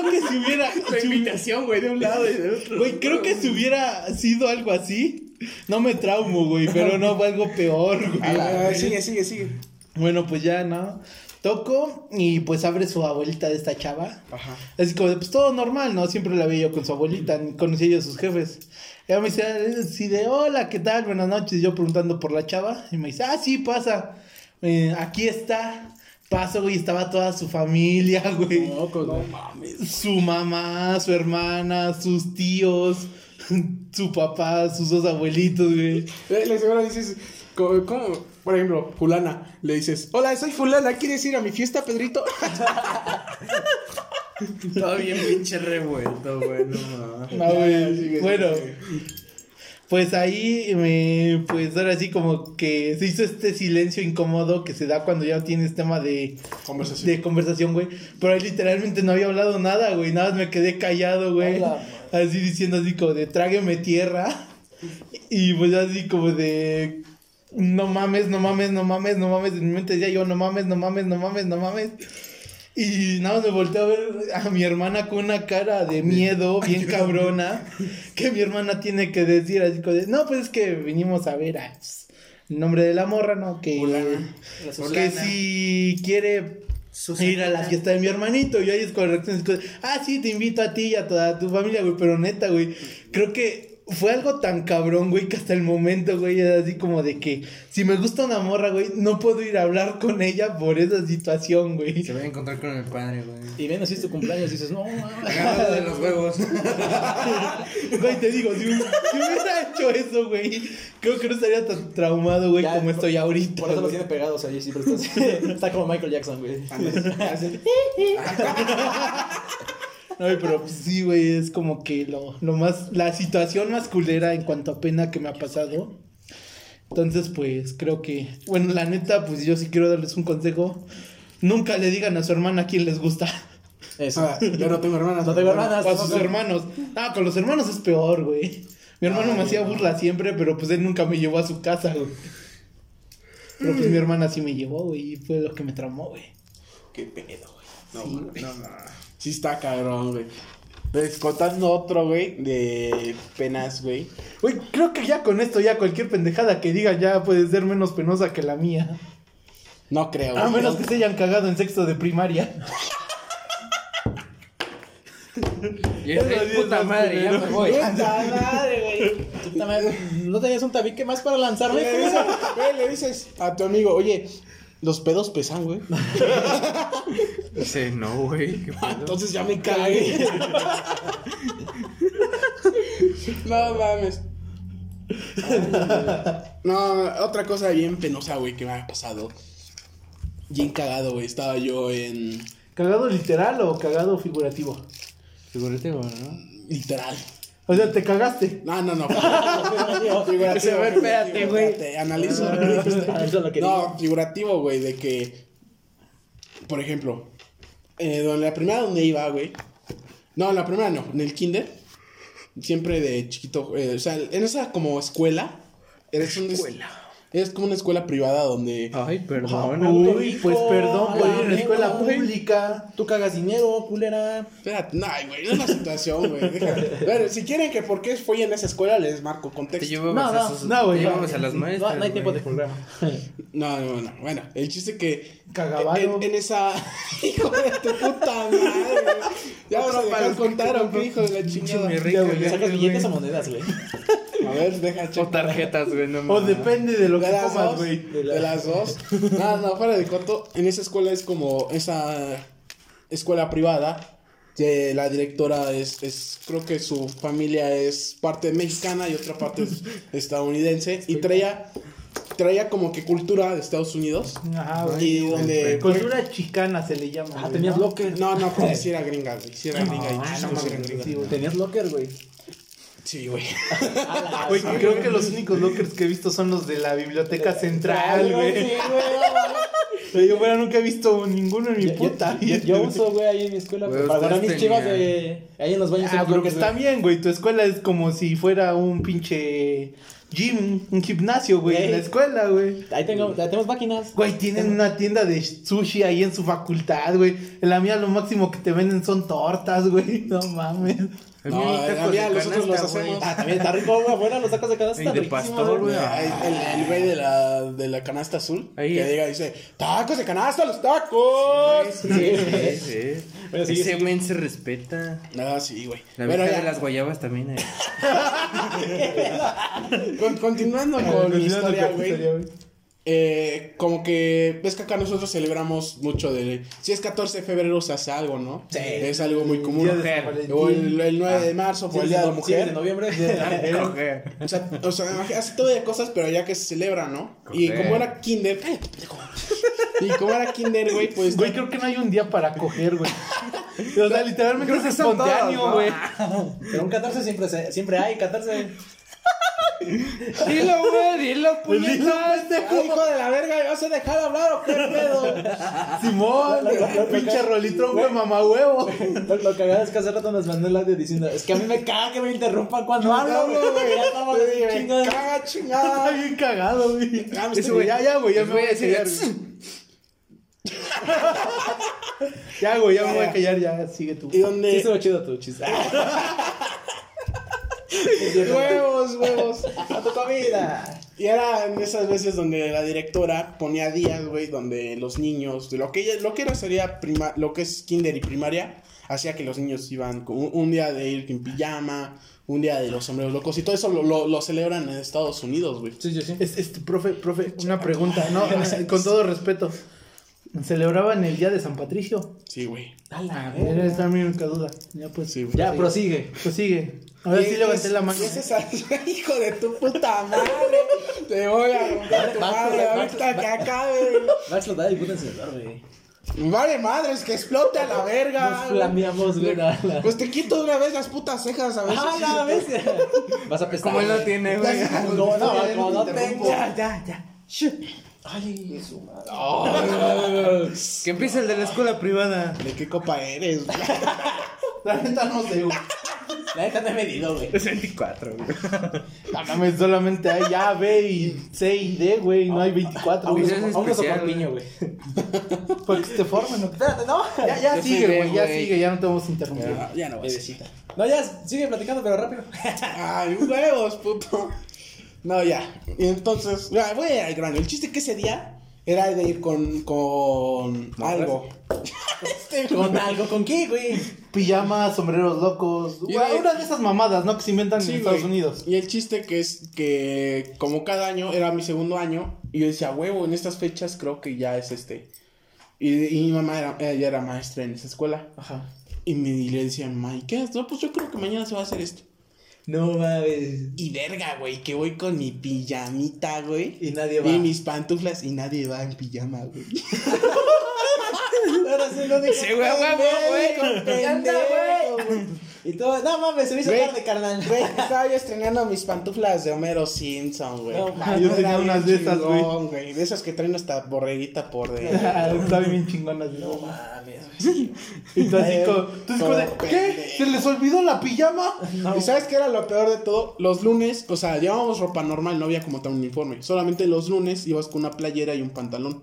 Creo que si hubiera. La si- invitación, güey, de un lado y del otro. Güey, creo que si hubiera sido algo así, no me traumo, güey, pero no fue algo peor, güey. Ah, sigue, sigue, sigue. Bueno, pues ya, ¿no? Toco y pues abre su abuelita de esta chava. Ajá. Así como, de, pues todo normal, ¿no? Siempre la veía yo con su abuelita, ni conocía yo a sus jefes. Ella me dice, así de, hola, ¿qué tal? Buenas noches. Yo preguntando por la chava. Y me dice, ah, sí, pasa. Eh, aquí está. Paso, güey, estaba toda su familia, güey. Mocos, güey. Su mamá, su hermana, sus tíos, su papá, sus dos abuelitos, güey. Eh, Le seguro dices, ¿cómo, cómo? Por ejemplo, fulana, le dices, hola, soy fulana, ¿quieres ir a mi fiesta, Pedrito? Todo bien pinche revuelto, güey, no mames. Ah, güey. sigue, bueno. Pues ahí me, pues ahora sí como que se hizo este silencio incómodo que se da cuando ya tienes tema de, Conversación. de conversación, güey. Pero ahí literalmente no había hablado nada, güey. Nada más me quedé callado, güey. Hola, Así diciendo así como de trágueme tierra. Y pues así como de no mames, no mames, no mames, no mames. En mi mente decía yo, no mames, no mames, no mames, no mames. Y nada más me volteé a ver a mi hermana con una cara de miedo bien cabrona. Que mi hermana tiene que decir así como de, no, pues es que vinimos a ver a el nombre de la morra, ¿no? Que, que si quiere ir a la fiesta de mi hermanito. Y ahí es como, ah, sí, te invito a ti y a toda tu familia, güey. Pero neta, güey, creo que fue algo tan cabrón, güey, que hasta el momento, güey, era así como de que si me gusta una morra, güey, no puedo ir a hablar con ella por esa situación, güey. Se va a encontrar con el padre, güey. Y ven así es tu cumpleaños y dices, no, mames. De los huevos. Güey, te digo, si, si hubiera hecho eso, güey, creo que no estaría tan traumado, güey, Ya, como por- estoy ahorita. Por eso los güey. tiene pegados ahí, sí, pero está, está como Michael Jackson, güey. No, güey, pero pues, sí, güey, es como que lo, lo más, la situación más culera en cuanto a pena que me ha pasado. Entonces, pues creo que, bueno, la neta, pues yo sí quiero darles un consejo. Nunca le digan a su hermana quién les gusta. Eso. Ah, yo no tengo hermanas. No tengo hermanas. O a sus hermanos. Ah, con los hermanos es peor, güey. Mi hermano me hacía burla siempre, pero pues él nunca me llevó a su casa, güey. Pero pues mi hermana sí me llevó, güey, y fue lo que me tramó, güey. Qué pedo, güey. No, mames. no, no. Sí está cabrón, güey. Pues contando otro, güey, de penas, güey. Güey, creo que ya con esto, ya cualquier pendejada que diga ya puede ser menos penosa que la mía. No creo, A güey. menos que se hayan cagado en sexto de primaria. Y es puta madre, ya me voy. Puta madre, güey. Puta madre. ¿No tenías un tabique más para lanzarme? Le dices, le dices a tu amigo, oye, los pedos pesan, güey. Dice, no, güey. ¿qué Ah, pedo? Entonces ya me cagué. no mames. No, otra cosa bien penosa, güey, que me ha pasado. Bien cagado, güey. Estaba yo en. ¿Cagado literal o cagado figurativo? Figurativo, ¿no? Literal. O sea, te cagaste. No, no, no. figurativo. Ver, espérate, güey. Analizo. Analizo lo que no, figurativo, güey, de que. Por ejemplo, eh, donde la primera donde iba, güey. No, en la primera no, en el kinder. Siempre de chiquito, eh, o sea, en esa como escuela. Eres un Escuela. Es como una escuela privada donde. Ay, perdón. Uy, pues perdón por ir en la escuela güey. pública. Tú cagas dinero, culera. Espérate, no, güey, no es la situación, güey. A ver, si quieren que por qué fui en esa escuela, les marco Te contexto. llevamos No, a no, esos- no, güey, te no. llevamos a las maestras. No, no hay tiempo de güey. programa. No, no, no. Bueno, el chiste que. Cagavaro. En, en esa. Hijo de tu puta madre, güey. Ya vas a dejar contar o qué, hijo de la chingada. rica, güey, güey. ¿Sacas billetes o monedas, güey? A ver, deja O tarjetas, güey, no O depende de lo De que las comas, dos. güey. De las dos. No, no, fuera de coto. En esa escuela es como esa escuela privada. Que la directora es, es, creo que su familia es parte mexicana y otra parte es estadounidense. Y traía, traía como que cultura de Estados Unidos. Ajá, güey. Y donde. Cultura chicana se le llama. Ah, güey, tenías ¿no? locker. No, no, porque si era gringa, güey. Si era gringa. y Ah, no gringa. sí, güey. Tenías locker, güey. Sí, güey. Güey, creo que los únicos lockers que he visto son los de la biblioteca central, güey. Sí, güey. Pero yo, bueno, nunca he visto ninguno en mi Yo- puta yo, uso, güey, ahí en mi escuela. Güey, para guardar mis chivas de. Ahí en los baños. Ah, pero lockers, está güey. bien, güey. Tu escuela es como si fuera un pinche gym, un gimnasio, güey, en la Güey. escuela, güey. Ahí, tengo, ahí tenemos máquinas. Güey, tienen una tienda de sushi ahí en su facultad, güey. En la mía lo máximo que te venden son tortas, güey. No mames. No, a mí a nosotros los hacemos. Ah, también está rico, güey. Afuera los tacos de canasta Y están de pastor, güey. El, el güey de la, de la canasta azul Ahí. que diga, dice, tacos de canasta, los tacos. Sí, Sí, sí. Bueno, Ese men se respeta. Ah, sí, güey. La Pero ya, de las guayabas también. eh. con- continuando con mi historia, güey. Eh, como que ves que acá nosotros celebramos mucho de si es 14 de febrero se hace algo, ¿no? Sí. Es algo muy común. O el, el 9 de marzo por el día de la Sí, de mujer. noviembre. O sea, o sea, hace todo de cosas, pero ya que se celebra, ¿no? Y como era kinder. Y como era kinder, güey, pues Güey, creo que no hay un día para coger, güey. O sea, literalmente es espontáneo, güey. Pero un 14 siempre, se- siempre hay, 14. Dilo, güey, dilo, puñetas. Ay, hijo de la verga, ¿me vas a dejar hablar o qué pedo? Simón, pinche rolitrón, güey, mamá huevo. Lo, lo cagado es que hace rato nos mandó el audio diciendo, es que a mí me caga que me interrumpan cuando hablo, güey. Ya estamos chingados. caga Está chingada. bien cagado, güey. Güey, ya, ya, güey, ya me voy a callar. güey. Ya, güey, ya me voy a callar, ya, sigue tú. Y Sí, donde estuvo chido tu chiste. Huevos, huevos. A tu comida. Y era en esas veces donde la directora ponía días, güey, donde los niños, de lo que ella- lo que era sería prima, lo que es kinder y primaria, hacía que los niños iban con un, un día de ir en pijama, un día de los sombreros locos y todo eso lo, lo, lo celebran en Estados Unidos, güey. Sí, sí, sí. Es- Este, profe, profe, una pregunta, no, con todo respeto. ¿Celebraban el día de San Patricio? Sí, güey. A la Eres también única duda. Ya, pues. Sí, güey. Ya, prosigue. Sigue. Ahora Y sí es- levanté la mano. y ese es- hijo de tu puta madre. Te voy a romper tu madre ahorita que acabe. Va a explotar el puto encendedor, güey. Vale, madres, que explote a la verga. Nos flameamos, güey. Pues te quito de una vez las putas cejas a veces. Ah, la vez. Vas a pesar. Como él no tiene, güey. No, no, no. Ya, ya, ya. Ay, su madre. Que empiece el de la escuela privada. ¿De qué copa eres? güey? La neta no sé, güey. La neta no he medido, güey. Es 24, güey. No mames, solamente hay A, B y C y D, güey. No hay 24, Aún güey. no Eso es aún no especial, sopa piño, güey. Porque se formen, ¿no? Espérate, no. Ya, ya sigue, güey. Ya sigue, ya no te vamos a interrumpir. Ya, ya no vas a. No, ya, sigue platicando, pero rápido. Ay, huevos, puto. No, ya. Y entonces, ya, voy al grano. El chiste que ese día era de ir con, con algo. Este, ¿Con algo? ¿Con qué, güey? Pijamas, sombreros locos. Güey, de- Una de esas mamadas, ¿no? Que se inventan Sí, en Estados güey. Unidos. Y el chiste que es que como cada año era mi segundo año y yo decía, huevo, en estas fechas creo que ya es este. Y, y mi mamá era, ella era maestra en esa escuela. Ajá. Y me y le decía, mamá, ¿y qué? No, pues yo creo que mañana se va a hacer esto. No mames. Y verga, güey, que voy con mi pijamita, güey. Y nadie va. Y mis pantuflas y nadie va en pijama, güey. Ahora sí lo dije. Sí, güey, huevo, güey. Güey. Y todo, no mames, se me hizo Güey. tarde, carnal. Güey, estaba yo estrenando mis pantuflas de Homero Simpson, güey. No, Ah, yo tenía era unas de esas, güey. De esas que traen hasta borreguita por dentro. Están bien chingonas. No mames, güey. Y tú así como, tú así como de, como ¿qué? ¿Se les olvidó la pijama? ¿Y sabes qué era lo peor de todo? Los lunes, o sea, llevábamos ropa normal, no había como tal un uniforme. Solamente los lunes ibas con una playera y un pantalón.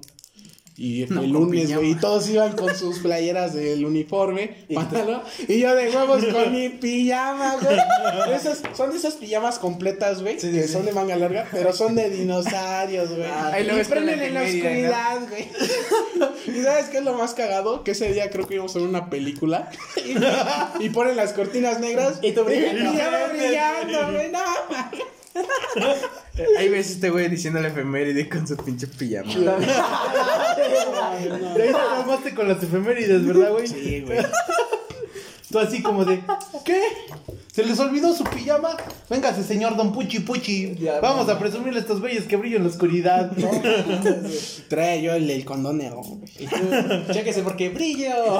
Y No, el lunes, güey, y todos iban con sus playeras del uniforme, pantalón, y yo de huevos con mi pijama, güey. Esas, son de esas pijamas completas, güey, Sí, que sí, son de manga larga, pero son de dinosaurios, güey. Ahí lo y ves con prenden en la oscuridad, güey. ¿Y sabes qué es lo más cagado? Que ese día creo que íbamos a ver una película y, y ponen las cortinas negras Y tú brillando. pijama brillando, güey, no. Ahí ves este güey diciendo la efeméride con su pinche pijama. De ahí te traumaste con las efemérides, ¿verdad, güey? Sí, güey. Tú así como de, ¿qué? ¿Se les olvidó su pijama? Véngase, señor Don Puchi Puchi. Ya, Vamos mamá. a presumirle estos bellos que brillan en la oscuridad. ¿no? Trae yo el, el condón chéquese porque brillo.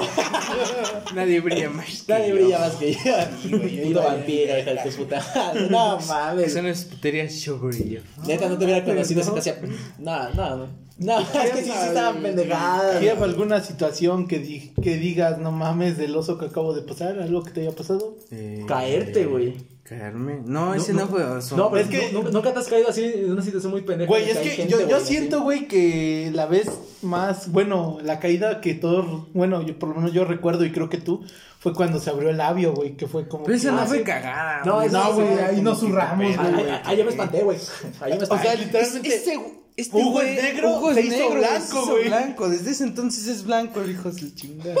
Nadie brilla más. que Nadie yo. brilla más que yo. güey, yo Puto vampiro, hija de puta. No mames. Eso no es putería, yo brillo. Neta, no te hubiera conocido si te hacía. No, no, no. No, es que sí, sí estaban pendejadas. ¿Tienes alguna situación que, di- que digas, no mames, del oso que acabo de pasar? ¿Algo que te haya pasado? Eh, Caerte, güey. Caerme. No, ese no, fue oso. No, pero Es que- nunca, nunca te has caído así en una situación muy pendeja. Güey, es que gente, yo, yo siento, güey, que la vez más, bueno, la caída que todos, bueno, yo por lo menos yo recuerdo y creo que tú, fue cuando se abrió el labio, güey, que fue como... Pero esa no Ah, fue cagada. No, No, güey, ahí nos zurramos, güey. ah, ah, yo me espanté, güey. Ahí me O espanté. sea, literalmente... este Hugo es negro, Hugo es se hizo negro, blanco, güey. blanco. Desde ese entonces es blanco, hijo de chingada.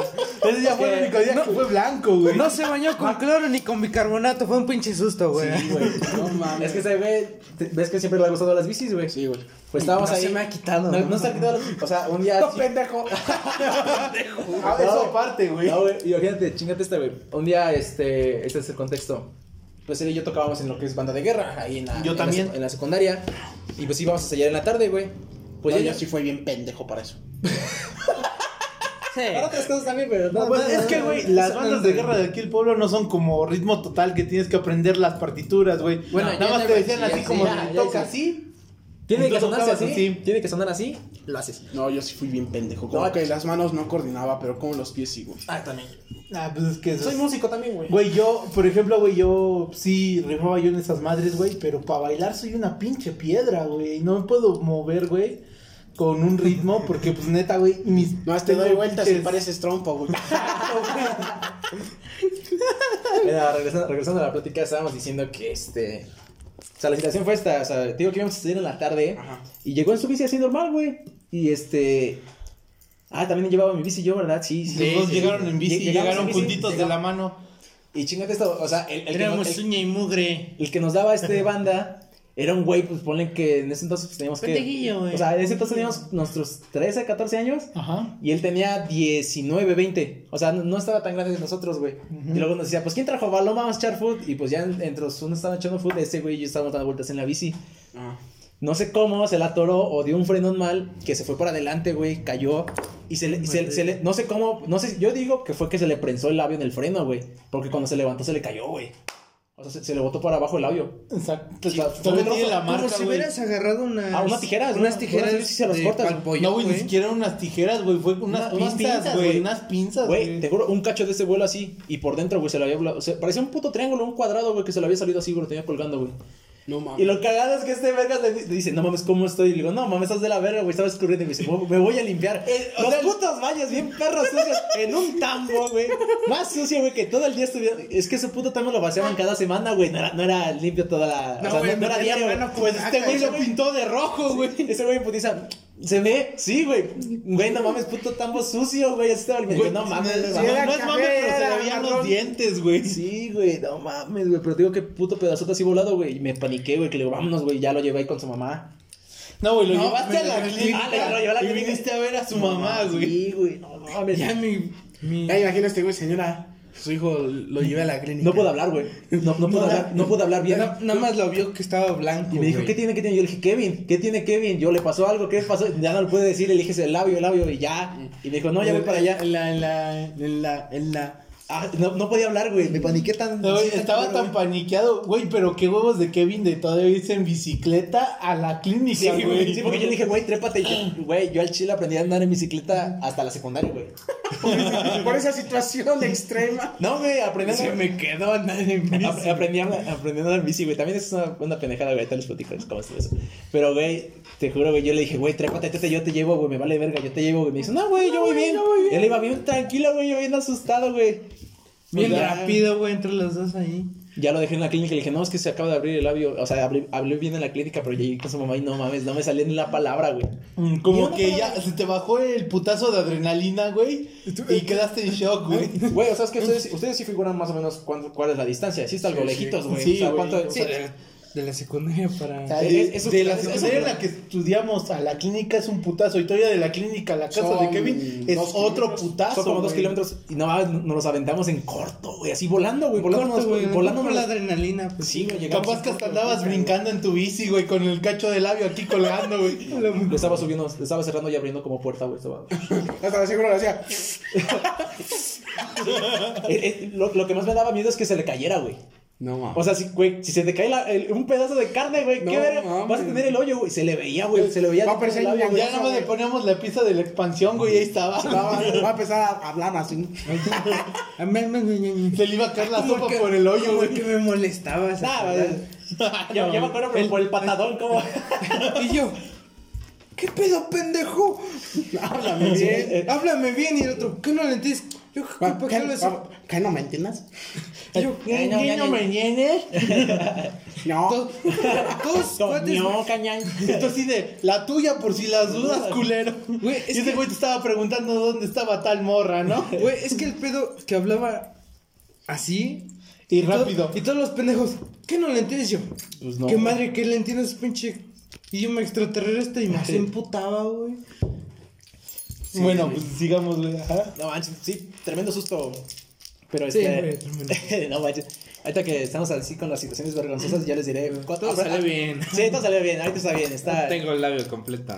Ese ya fue el único día que fue blanco, güey. No se bañó con cloro ni con bicarbonato, fue un pinche susto, güey. Sí, güey. No mames. Es que ese güey, ves que siempre le ha gustado las bicis, güey. Sí, güey. Pues estábamos No ahí. se me ha quitado, No, ¿no? no se ha quitado. O sea, un día. No, pendejo. Ah, eso aparte, güey. No, güey, imagínate, chingate esta, güey. Un día, este, este es el contexto. Pues él y yo tocábamos en lo que es banda de guerra, ahí en la, Yo en también. en la secundaria. Y pues íbamos a sellar en la tarde, güey. Pues Pues ya yo sí fui bien pendejo para eso. Para otras cosas también, pero no. Pues no, es no, que, no, güey, no, las no, bandas no, de no. guerra de aquí el pueblo no son como ritmo total que tienes que aprender las partituras, güey. Bueno, nada más te decían así como toca así. Tiene que tú sonar tocabas así, así. Tiene que sonar así, lo haces. No, yo sí fui bien pendejo. Como No. que las manos no coordinaba, pero como los pies sí, güey. Ah, también. Ah, pues es que Soy es- músico también, güey. Güey, yo, por ejemplo, güey, yo sí rifaba yo en esas madres, güey, pero para bailar soy una pinche piedra, güey. No me puedo mover, güey, con un ritmo, porque pues neta, güey, mis... No, te doy vueltas y pareces trompo, güey. Mira, regresando, regresando a la plática, estábamos diciendo que este. O sea, la situación fue esta. O sea, te digo que íbamos a salir en la tarde. Ajá. Y llegó en su bici así normal, güey. Y este. Ah, también llevaba mi bici yo, ¿verdad? Sí, sí. Los dos sí, llegaron sí. en bici, Lle- llegamos llegaron bici, juntitos de la mano. Y chingate esto, o sea, el, el que, nos, el, y mugre. el que nos daba este banda era un güey, pues ponle que en ese entonces pues, teníamos que. Güey. O sea, en ese entonces teníamos nuestros 13, 14 años. Ajá. Y él tenía 19, 20. O sea, no, no estaba tan grande de nosotros, güey. Y luego nos decía, pues, ¿quién trajo balón? Vamos a echar food. Y pues ya en- entre los unos estaban echando food, ese güey y yo estábamos dando vueltas en la bici. Ah. No sé cómo se la atoró o dio un frenón mal que se fue para adelante, güey, cayó y se le, se, se le, no sé cómo, no sé, yo digo que fue que se le prensó el labio en el freno, güey, porque cuando se levantó se le cayó, güey. O sea, se, se le botó para abajo el labio. Exacto. Todavía fue tiene la Como marca, si güey. hubieras agarrado unas... Ah, unas tijeras, Unas tijeras Unas- sí se las de cortas. pal pollo, No, güey, ni siquiera unas tijeras, güey. Fue unas, Una- unas pinzas, güey. Unas pinzas, Güey, güey. te juro, un cacho de ese vuelo así. Y por dentro, güey, se lo había. O sea, parecía un puto triángulo, un cuadrado, güey, que se le había salido así, güey, lo tenía colgando, güey. No Y mames. lo cagado es que este verga le dice, no mames, ¿cómo estoy? Y le digo, no mames, estás de la verga, güey, estaba escurriendo. Y me dice, me voy a limpiar. Eh, Los sea, putos baños bien perros sucios en un tambo, güey. Más sucio, güey, que todo el día estuviera. Es que ese puto tambo lo vaciaban cada semana, güey. No era, no era limpio toda la. No, o sea, no, no era diario. con Pues este güey lo pintó de rojo, güey. Ese güey putiza. ¿Se ve? Sí, güey. Güey, no mames, puto tambo sucio, güey. Así estaba el Güey, no mames, no, no, no es mames, pero se le veían los dientes, güey. Sí, güey, no mames, güey. Pero digo que puto pedazote así volado, güey. Y me paniqué, güey. Que le digo, vámonos, güey. Ya lo llevé ahí con su mamá. No, güey, lo No, llevaste a la clínica. Ah, le- lo llevé a la y clínica. viniste a ver a su mamá, güey. Sí, güey. No mames. Ya mi... mi... Ya imagínate, güey, señora. Su hijo lo lleva a la clínica. No puedo hablar, güey. No, no puedo hablar, no puedo hablar bien. Na- nada más lo vio que estaba blanco, Y me dijo, güey. ¿qué tiene, qué tiene? Yo le dije, Kevin, ¿qué tiene Kevin? Yo le pasó algo, ¿qué pasó? Ya no le pude decir, le dije, el labio, el labio, y ya. Y me dijo, no, ya voy para allá. En la, en la, en la, en la. Ah, no, no podía hablar, güey. Me paniqué tan. No, güey, estaba tan güey. paniqueado, güey, pero qué huevos de Kevin de todavía irse en bicicleta a la clínica, Sí, güey. güey. Sí, porque yo le dije, güey, trépate. Yo, Güey, yo al chile aprendí a andar en bicicleta hasta la secundaria, güey. Por esa situación extrema. No, güey, aprendí a Se me quedó andar en bici. Ap- Aprendí a, aprendí a andar en bici, güey. También es una, una pendejada, güey. Te les platico cómo estuvo eso. Pero, güey, te juro, güey, yo le dije, güey, trépate, tete, yo te llevo, güey, me vale verga, yo te llevo, güey. Me dice, no, güey, yo voy bien. Él iba bien tranquilo, güey, yo bien asustado, güey. Bien O sea, rápido, güey, entre los dos ahí. Ya lo dejé en la clínica y le dije, no, es que se acaba de abrir el labio. O sea, hablé, hablé bien en la clínica, pero llegué con su mamá y no mames, no me salía ni la palabra, güey. Mm, Como que palabra- ya se te bajó el putazo de adrenalina, güey. Y quedaste en shock, güey. Güey, o sea, es que ustedes, ustedes sí figuran más o menos cuán- cuál es la distancia. Sí está algo lejitos, güey. Sí, o sea, güey. ¿cuánto? O sí. sea, De la secundaria para... O sea, Es- de, eso- de la secundaria en la que estudiamos a la clínica es un putazo. Y todavía de la clínica a la casa Son de Kevin es otro putazo. Son como dos güey. kilómetros y no nos los aventamos en corto, güey, así volando, güey, volando, Corto, güey, volando por la adrenalina, pues. Sí, güey, llegamos Capaz que hasta andabas brincando en tu bici, güey, con el cacho de labio aquí colgando, güey. Le estaba subiendo, le estaba cerrando y abriendo como puerta, güey. estaba- Hasta la seguro lo hacía. Eh, eh, lo, lo que más me daba miedo es que se le cayera, güey. No mames. O sea, si, güey, si se te cae la- el- un pedazo de carne, güey, No ¿qué verga? mames. Vas a tener el hoyo, güey. Se le veía, güey, se le veía. Va a aparecer labio, güey. Ya nada más le poníamos la pieza de la expansión, güey, y ahí estaba. va, va a empezar a hablar así. Se le iba a caer la sopa que- por el hoyo, güey. que me molestaba esa Nah. Yo, yo me acuerdo por, por el patadón, como. Y yo, ¿qué pedo, pendejo? Háblame bien. eh, Háblame bien y el otro, ¿qué no le entiendes? Yo, ¿qué, ¿Qué, qué? ¿Qué no me entiendes? Yo, Eh, no, Niño, ya, ya. me vienes. No. todos, cuates, No, cañán. Esto así de la tuya por si las dudas, culero. Güey, es y ese güey te estaba preguntando dónde estaba tal morra, ¿no? Güey, es que el pedo que hablaba así. Y rápido. y todos los pendejos, ¿qué no le entiendes yo? Pues no. ¿Qué madre que le entiendes, pinche idioma extraterrestre? Y me emputaba, güey. Bueno, pues sigamos, güey. Ajá. No manches, sí, tremendo susto. Pero Sí, este. güey, tremendo. no manches. Ahorita que estamos así con las situaciones vergonzosas, ya les diré. ¿cuánto- Todo salió bien. Sí, todo salió bien, ahorita está bien, está. Tengo el labio completo.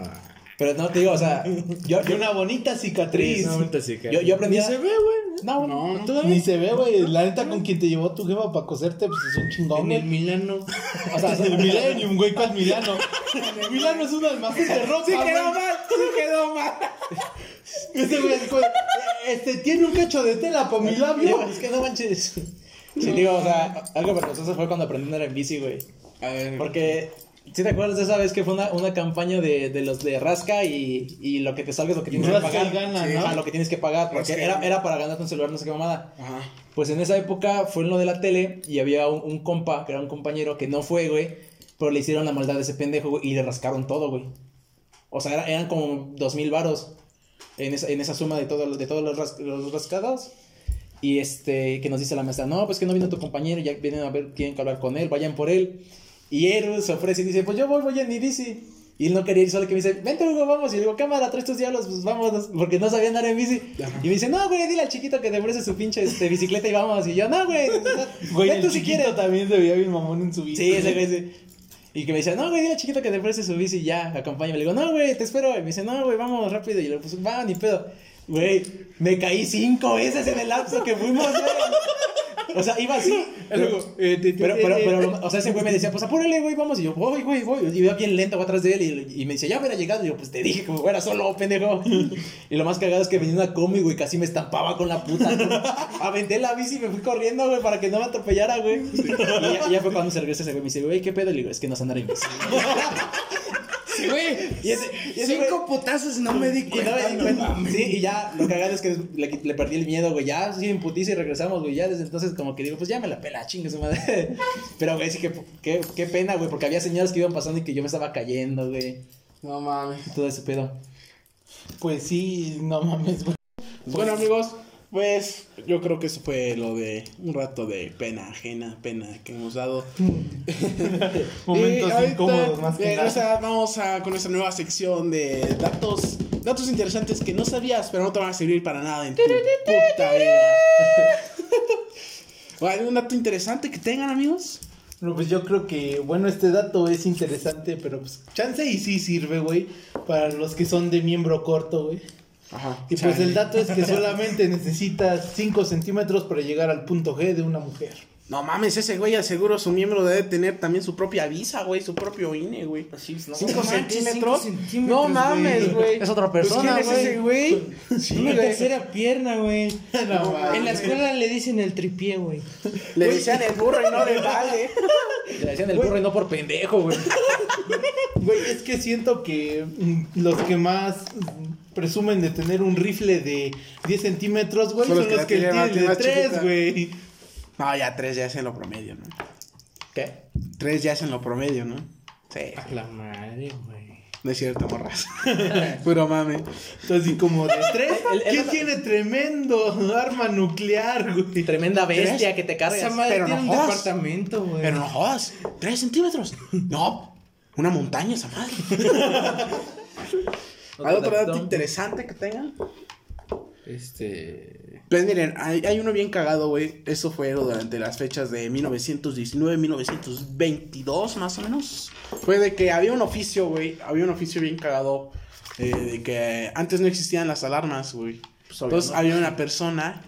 Pero no te digo, o sea, yo, una bonita cicatriz. Ahorita sí que- yo, yo aprendí. Ni a- se ve, güey. No, No, no, todavía. Ni se ve, güey. La neta con quien te llevó tu jefa para coserte, pues es un chingón, En el. Milano. O sea, el Millennium, güey, ¿cuál Milano? Milano es un almacén de ropa. Sí quedó mal, sí quedó mal. Ese güey, así como, "Eh, este, tiene un cacho de tela para mi labio. Es que no manches. Sí, digo, o sea, algo vergonzoso fue cuando aprendí a andar en bici, güey. A ver, Porque, si te acuerdas de esa vez que fue una, una campaña de, de los de rasca y, y lo que te salga es lo que tienes que pagar? y gana, Sí. ¿no? Ajá, lo que tienes que pagar, porque Rasca era, era para ganarte un celular, no sé qué mamada. Ajá. Pues en esa época fue en lo de la tele y había un, un compa, que era un compañero, que no fue, güey, pero le hicieron la maldad a ese pendejo, güey, y le rascaron todo, güey. O sea, era- eran como dos mil varos en esa, en esa suma de, todo, de todos los, ras- los rascados. Y este, que nos dice la maestra, no, pues que no vino tu compañero, ya vienen a ver, tienen que hablar con él, vayan por él. Y Eru se ofrece y dice, pues yo voy, voy en mi bici. Y él no quería ir solo que me dice, vente Hugo, vamos. Y le digo, cámara, traes tus diablos, pues vamos, porque no sabía andar en bici. Y me dice, no, güey, dile al chiquito que te preste su pinche este, bicicleta y vamos. Y yo, no, güey, Güey, ven el tú si quieres. también se veía bien mamón en su bici. Sí, ese güey, sí. Y que me decía, no, güey, dile chiquito que te preste su bici y ya, acompáñame. Le digo, no, güey, te espero. Y me dice, no, güey, vamos rápido. Y le digo, pues va, ni pedo. Güey, me caí cinco veces en el lapso que fuimos, güey. O sea, iba así. Pero, Eh, pero, pero, pero, o sea, ese güey me decía, pues apúrale, güey, vamos. Y yo, voy, güey, voy. Y iba bien lento atrás de él. Y, y me dice, ya hubiera llegado. Y yo, pues te dije que fuera solo, pendejo. Y lo más cagado es que venía una combi, güey, casi me estampaba con la puta. güey. Aventé la bici y me fui corriendo, güey, para que no me atropellara, güey. Y ya, ya fue cuando se regresa ese güey. Me dice, güey, ¿qué pedo? Y le digo, es que no andar bici. Güey, Y ese, y ese cinco güey- putazos no me di y no me di cuenta. Sí, y ya lo cagado es que le, le perdí el miedo, güey. Ya, sí, en putiza y regresamos, güey. Ya desde entonces, como que digo, pues ya me la pela, chingue su madre. Pero, güey, sí que, qué, qué pena, güey, porque había señores que iban pasando y que yo me estaba cayendo, güey. No mames. Todo ese pedo. Pues sí, no mames, güey. Bueno, amigos, pues yo creo que eso fue lo de un rato de pena ajena, pena que hemos dado. Momentos Y ahorita, incómodos más que eh, nada. o sea, vamos a, con nuestra nueva sección de datos, datos interesantes que no sabías, pero no te van a servir para nada en tu puta vida. ¿O ¿Algún dato interesante que tengan, amigos? No, pues yo creo que, bueno, este dato es interesante, pero pues chance y sí sirve, güey, para los que son de miembro corto, güey. Ajá. Y pues el dato es que solamente necesitas 5 centímetros para llegar al punto G de una mujer. No mames, ese güey aseguro su miembro debe tener también su propia visa, güey, su propio INE, güey. Pues no. ¿Cinco manches, centímetros? cinco centímetros, No mames, güey. güey. Es otra Pues, persona, ¿Quién es ese güey? Sí, Una tercera pierna, güey. No. En la escuela le dicen el tripié, güey. Le decían el burro y no le vale. Le decían el burro y no por pendejo, güey. Güey, es que siento que los que más presumen de tener un rifle de 10 centímetros, güey, Son los que los que tienen de más 3, chiquita. güey. No, ya tres ya es en lo promedio, ¿no? ¿Qué? Tres ya es en lo promedio, ¿no? Sí. La madre, güey. No es cierto, morras. Puro mame. Entonces, y como de 3, El- el- ¿quién tiene tremendo arma nuclear, güey? Tremenda bestia ¿Tres? que te cargas. Esa madre pero no un jodas. departamento, güey. Pero no jodas. Tres centímetros. No. Una montaña esa madre. ¿Hay otro dato interesante que tengan? Este. Pues miren, hay, hay uno bien cagado, güey. Eso fue durante las fechas de 1919, 1922, más o menos. Fue de que había un oficio, güey. Había un oficio bien cagado. eh, de que antes no existían las alarmas, güey. obvio, Entonces ¿no? había una persona.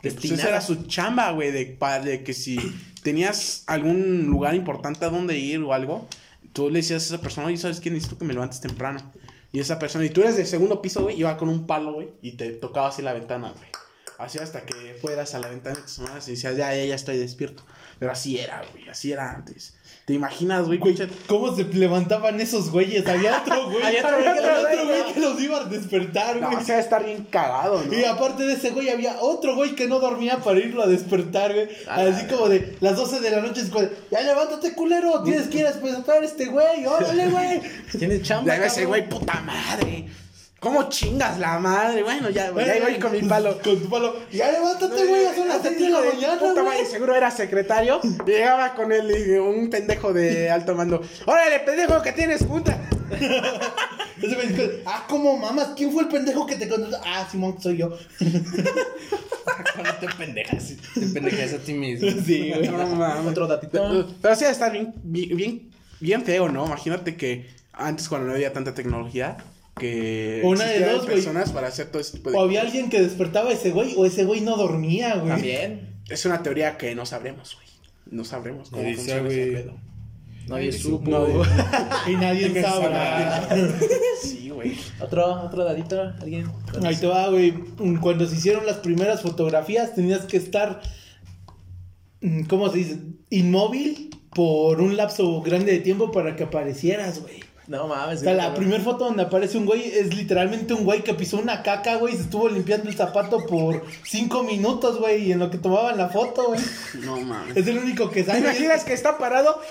Que, pues, esa era su chamba, güey. De, que si tenías algún lugar importante a donde ir o algo, tú le decías a esa persona, oye, ¿sabes qué? Necesito que me levantes temprano. Y esa persona, y tú eres del segundo piso, güey, iba con un palo, güey, y te tocaba así la ventana, güey. Así hasta que fueras a la ventana y te asomaras y decías, ya, ya, ya estoy despierto. Pero así era, güey, así era antes. ¿Te imaginas, güey? Güey, ¿cómo se levantaban esos güeyes? Había otro güey. Había otro Había los- otro güey que los iba a despertar, No, güey. o sea, estar bien cagado, ¿no? Y aparte de ese güey había otro güey que no dormía para irlo a despertar, güey. Ah, Así como de las 12 de la noche, es como de, ya levántate, culero, tienes que ir a despertar a este güey, órale, güey. Tienes chamba. Ya ese güey, puta madre. ¿Cómo chingas la madre? Bueno, ya, güey, ya ir con mi palo. Con tu palo. Ya levántate, güey, son las 7 de la mañana, Puta madre, seguro era secretario. Llegaba con él y un pendejo de alto mando. ¡Órale, pendejo, que tienes dice, ah, ¿cómo mamas? ¿Quién fue el pendejo que te contó? Ah, Simón, soy yo. Cuando te pendejas, te pendejas a ti mismo. Sí, güey. No mames. Otro datito. Pero, pero sí, está bien, bien, bien feo, ¿no? Imagínate que antes, cuando no había tanta tecnología, que Una de dos, güey. personas para hacer todo ese tipo de O había alguien que despertaba a ese güey, o ese güey no dormía, güey. También. Es una teoría que no sabremos, güey. No sabremos cómo Dice, funciona ese pedo. Nadie supo. Y nadie sabrá. Sí, güey. Otro, otro dadito, alguien. Ahí te va, güey. Cuando se hicieron las primeras fotografías, tenías que estar. mm, ¿Cómo se dice? Inmóvil por un lapso grande de tiempo para que aparecieras, güey. No mames. O sea, la primera foto donde aparece un güey es literalmente un güey que pisó una caca, güey, y se estuvo limpiando el zapato por cinco minutos, güey, y en lo que tomaban la foto, güey. No mames. Es el único que ¿Te sale. imaginas que está parado?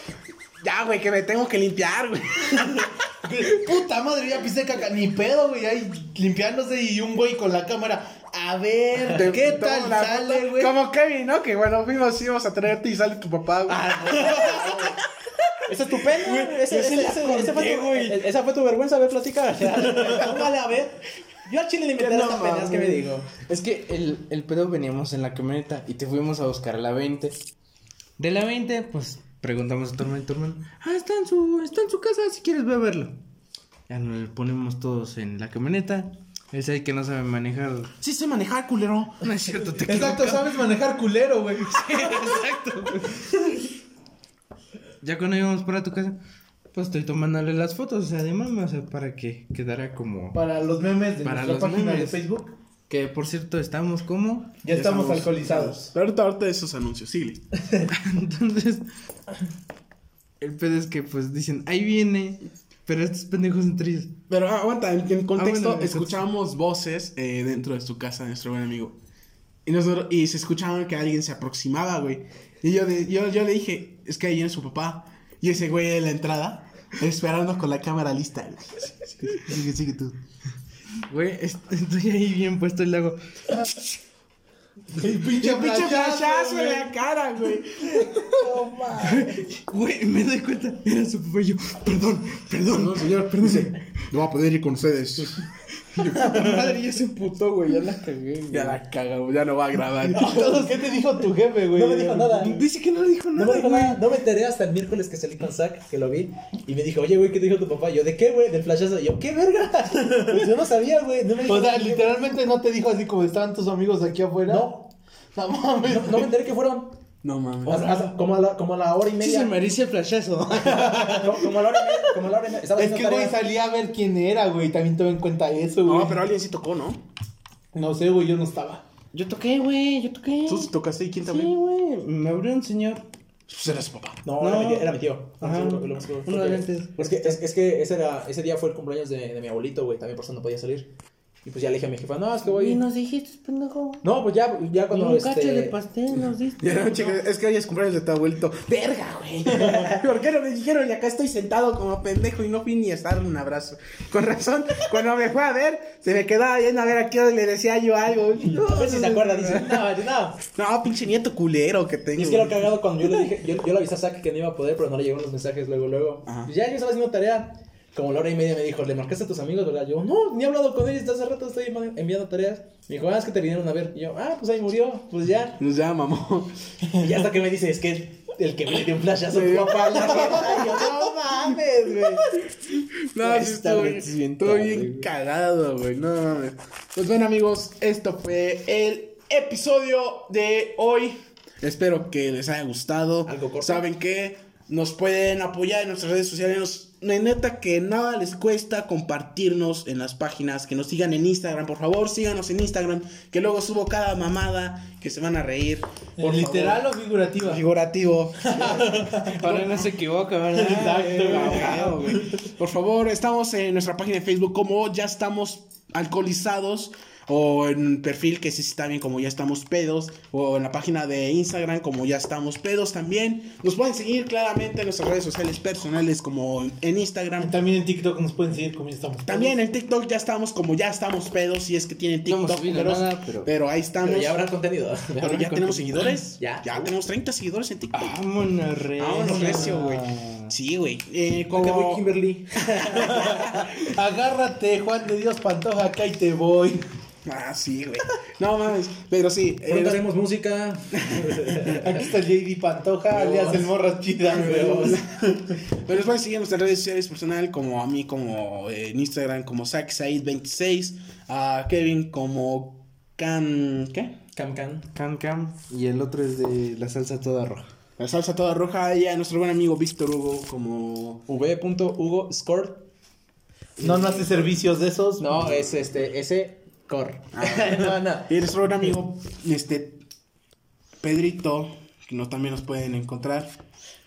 Ya, güey, que me tengo que limpiar, güey. Puta madre, ya pisé caca. Ni pedo, güey, ahí limpiándose y un güey con la cámara. A ver, Te ¿qué tal la sale, güey? Como Kevin, ¿no? Que bueno, fuimos, íbamos a traerte y sale tu papá, güey. Esa es tu pena, güey. Ese, ese, ese, ese fue tu, e- esa fue tu vergüenza, a ver, platica. Póngale, a ver. Yo al chile le inventé No esta pena, es que me digo. Es que el, el pedo veníamos en la camioneta y te fuimos a buscar a la 20. De la 20, pues preguntamos a tu hermano y tu hermano, ah, está en su, está en su casa, si quieres ve a verlo. Ya nos ponemos todos en la camioneta. Ese ahí que no sabe manejar. Sí sé manejar, culero. No es cierto, te Exacto, equivocas. sabes manejar culero, güey. Exacto. Ya cuando íbamos para tu casa, pues estoy tomándole las fotos, o sea, de mama, o sea, para que quedara como... Para los memes de Para nuestra los página memes. de Facebook, Que por cierto, estamos como... ya, estamos, alcoholizados. Pero ahorita, ahorita esos anuncios, sí. Entonces, el pedo es que pues dicen, ahí viene, pero estos pendejos entre ellos. Pero ah, aguanta, en, en contexto, Ah, bueno, escuchábamos voces eh, dentro de su casa, nuestro buen amigo. Y, nosotros, y se escuchaban que alguien se aproximaba, güey. Y yo, de- yo, yo le dije, es que ahí viene su papá. Y ese güey en la entrada, esperando con la cámara lista. güey. Sigue, sigue tú. Güey, est- estoy ahí bien puesto y le hago... El pinche pinche flashazo en la cara, güey. Güey, me doy cuenta, era su papá y yo, perdón, perdón. No, señor, perdón. No va a poder ir con ustedes. Madre, ya se emputó, güey, ya la cagué. Ya la cagamos, ya no va a grabar. ¿Qué te dijo tu jefe, güey? No me dijo nada. Dice que no le dijo No nada, me dijo güey. nada, no me enteré hasta el miércoles que salí con Zack, que lo vi, y me dijo, oye, güey, ¿qué te dijo tu papá? Yo, ¿de qué, güey? Del flashazo. Yo, ¿qué verga? Pues yo no sabía, güey. No me dijo O sea, nada. literalmente no te dijo así como estaban tus amigos aquí afuera. No. No mames. No, no me enteré que fueron. No mames. O sea, hasta- como, a la, como a la hora y Sí media. se merece el flashazo. como, como a la hora y media. Como a la hora y media. Estaba Es que, güey, tarea. salí a ver quién era, güey. También tuve en cuenta eso, güey. No, pero alguien sí tocó, ¿no? No sé, güey, yo no estaba. Yo toqué, güey, yo toqué. Tú sí tocaste y quién Sí, también. güey, me abrió un señor. Pues era su papá. No, No. Era, mi tío, era mi tío. Ajá. Lo. Uno de lentes. Que, es, es que ese, era, ese día fue el cumpleaños de, de mi abuelito, güey. También por eso no podía salir. Y pues ya le dije a mi jefa, no, es que voy. Y nos dijiste, pendejo. No, pues ya, ya cuando. un este... cacho de pastel nos diste. Ya no, chica, es que hoy es cumpleaños de tu abuelito. Verga, güey. ¿Por qué no me dijeron? Y acá estoy sentado como pendejo y no fui ni a darle un abrazo. Con razón, cuando me fue a ver, se me quedaba viendo a ver a qué le decía yo algo. No, A ver si se acuerda, dice, no, no. no, pinche nieto culero que tengo. Y es que lo cagado cuando yo le dije, yo, yo le avisé a Zack que no iba a poder, pero no le llegaron los mensajes luego, luego. Ajá. Y ya yo estaba haciendo tarea. Como la hora y media me dijo, ¿le marcaste a tus amigos, verdad? Yo, no, ni he hablado con ellos, hace rato estoy enviando tareas. Me dijo, ah, es que te vinieron a ver. Y yo, ah, pues ahí murió, pues ya. Nos ya, mamó. Y hasta que me dice, es que el que me dio un flashazo fue papá. la jeta. Y yo, no mames, güey. No, sí, vez bien, cagado, güey. No mames. Pues bueno, amigos, esto fue el episodio de hoy. Espero que les haya gustado. Algo corto. Saben que nos pueden apoyar en nuestras redes sociales. Nos- no hay neta que nada les cuesta compartirnos en las páginas. Que nos sigan en Instagram, por favor, síganos en Instagram. Que luego subo cada mamada que se van a reír. Por ¿Literal favor. o figurativa? Figurativo. Ahora no se equivoca, ¿verdad? Ah, güey. Por favor, estamos en nuestra página de Facebook como ya estamos alcoholizados. O en perfil que sí está bien como ya estamos pedos. O en la página de Instagram como ya estamos pedos también. Nos pueden seguir claramente en nuestras redes sociales personales como en Instagram. También en TikTok nos pueden seguir como ya estamos. También en TikTok ya estamos como ya estamos pedos. Si es que tienen TikTok. nada, pero- ahí estamos. Pero ya habrá contenido. Pero ya tenemos seguidores. Ya. Ya tenemos 30 seguidores en TikTok. Vámonos, recio. Vámonos, recio, güey. Sí, güey. Eh, Acá voy, como... Kimberly. Agárrate, Juan de Dios Pantoja, acá y te voy. Ah, sí, güey. No mames. Pero sí. eh, Pronto haremos música. Aquí está el JD Pantoja, alias el Morras Chida. Pero nos pueden seguir en nuestras redes sociales personal, como a mí, como eh, en Instagram, como Said26, a Kevin como Can. ¿Qué? Cam Cam. Cam Cam. Y el otro es de la salsa toda roja. La salsa toda roja. Y a nuestro buen amigo Víctor Hugo, como. V.Hugo Score. No, no hace servicios de esos. No, es este, ese Cor. no, no. Y nuestro buen amigo, este. Pedrito, que no, también nos pueden encontrar.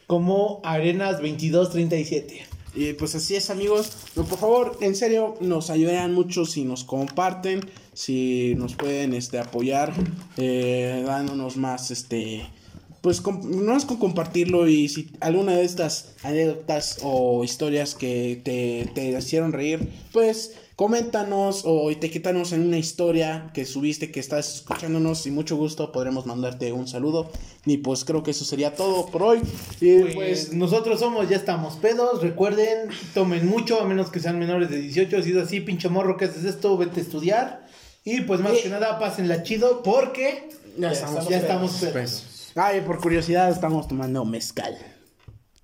Como Arenas 2237. Y pues así es, amigos. No, por favor, en serio, nos ayudarían mucho si nos comparten, si nos pueden este, apoyar, eh, dándonos más, este, pues no es con compartirlo y si alguna de estas anécdotas o historias que te, te hicieron reír, pues coméntanos o etiquétanos en una historia que subiste, que estás escuchándonos y mucho gusto podremos mandarte un saludo. Y pues creo que eso sería todo por hoy. Y Pues, pues nosotros somos, ya estamos pedos. Recuerden, tomen mucho, a menos que sean menores de 18. Si es así, pinche morro, que haces esto? Vete a estudiar. Y pues más Y- que nada, pásenla chido porque ya, Ya estamos ya estamos pedos. Ay, por curiosidad estamos tomando mezcal.